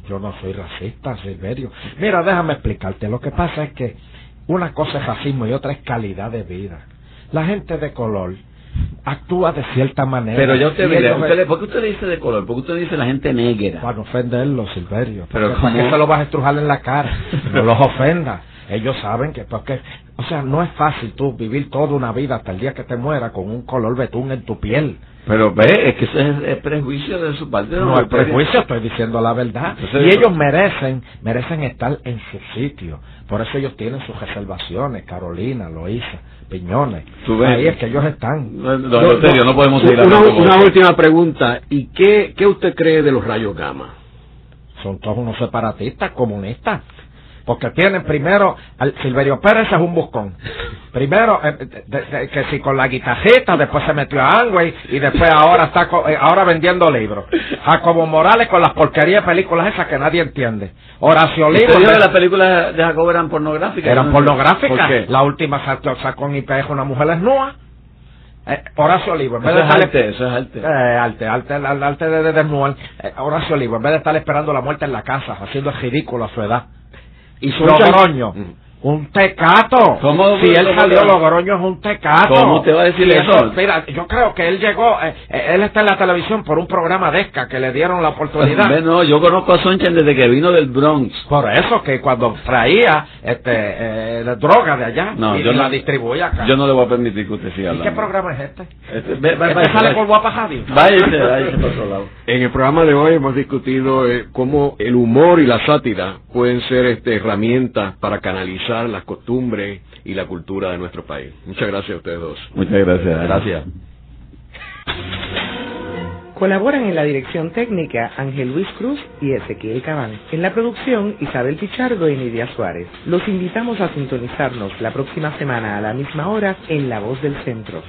E: Yo no soy racista, Silverio. Mira, déjame explicarte. Lo que pasa es que una cosa es racismo y otra es calidad de vida. La gente de color, actúa de cierta manera.
D: Pero ya usted,
E: Y
D: mire,
E: ellos-
D: usted le- ¿por qué usted dice de color? ¿Por qué usted dice la gente negra?
E: Para no ofenderlos, Silverio.
D: Pero
E: ¿Para qué se lo vas a estrujar en la cara? <laughs> No los ofenda. Ellos saben que, porque, o sea, no es fácil tú vivir toda una vida hasta el día que te mueras con un color betún en tu piel.
D: Pero ve, es que ese es el prejuicio de su parte.
E: No hay prejuicio, estoy diciendo la verdad.
D: Entonces,
E: y ellos merecen, merecen estar en su sitio. Por eso ellos tienen sus reservaciones, Carolina, Loíza, Piñones.
D: Tú ves.
E: Ahí es que ellos están.
D: Don Eleuterio, no podemos seguir
B: Una, última pregunta. ¿Y qué, qué usted cree de los rayos gamma?
E: Son todos unos separatistas, comunistas. Porque tienen primero, al Silverio Pérez es un buscón. Primero, eh, de- de- que si con la guitarrita, después se metió a Angway y después ahora está co- eh, ahora vendiendo libros. Jacobo Morales con las porquerías de películas esas que nadie entiende. Horacio
D: ¿Usted
E: Livo
D: dijo que las películas de Jacob eran pornográficas?
E: eran
D: ¿Por
E: pornográficas.
D: qué?
E: La última sacó, sacó en IPF una mujer desnuda. Eh, Horacio Livo, en vez
D: Eso
E: de
D: es
E: estarle-
D: arte, eso es arte.
E: eh, arte, arte, de, de desnudar. Eh, Horacio Livo, en vez de estar esperando la muerte en la casa, haciendo el ridículo a su edad.
B: Y
E: Logroño,
B: Mm.
E: Un tecato.
D: ¿Cómo-
E: si él
D: cómo-
E: salió, Logroño es un tecato.
D: ¿Cómo te va a decir eso?
E: Mira, yo creo que él llegó, eh, eh, él está en la televisión por un programa de ESCA que le dieron la oportunidad.
D: No, yo conozco a Sonchen desde que vino del Bronx.
E: Por eso que cuando traía este eh, la droga de allá
D: No,
E: y
D: yo
E: la
D: no-
E: distribuye acá.
D: Yo no le voy a permitir que usted siga
E: ¿Y
D: hablando.
E: qué programa es este?
D: Este, ve, ve,
E: ¿Este
D: váyase,
E: sale por Guapa Radio? <laughs>
D: Váyase, váyase por otro lado.
B: En el programa de hoy hemos discutido eh, cómo el humor y la sátira pueden ser este, herramientas para canalizar las costumbres y la cultura de nuestro país. Muchas gracias a ustedes dos.
D: Muchas gracias.
C: Gracias.
A: Colaboran en la dirección técnica Ángel Luis Cruz y Ezequiel Cabán. En la producción Isabel Pichardo y Nidia Suárez. Los invitamos a sintonizarnos la próxima semana a la misma hora en La Voz del Centro.